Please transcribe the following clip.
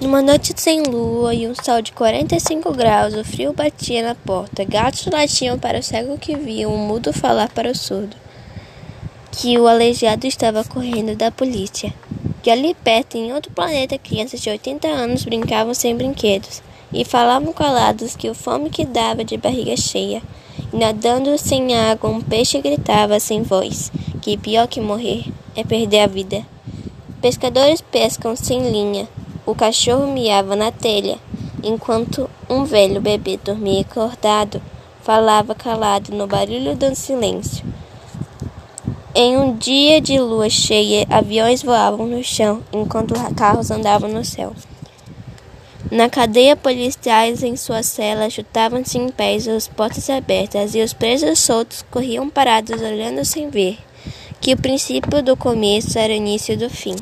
Numa noite sem lua e um sol de 45 graus, o frio batia na porta. Gatos latiam para o cego que via, um mudo falar para o surdo. Que o aleijado estava correndo da polícia. Que ali perto, em outro planeta, crianças de 80 anos brincavam sem brinquedos. E falavam calados que o fome que dava de barriga cheia. E nadando sem água, um peixe gritava sem voz. Que pior que morrer é perder a vida. Pescadores pescam sem linha o cachorro miava na telha, enquanto um velho bebê dormia acordado, falava calado no barulho do silêncio. Em um dia de lua cheia, aviões voavam no chão, enquanto carros andavam no céu. Na cadeia, policiais em suas celas chutavam-se em pés, as portas abertas, e os presos soltos corriam parados, olhando sem ver que o princípio do começo era o início do fim.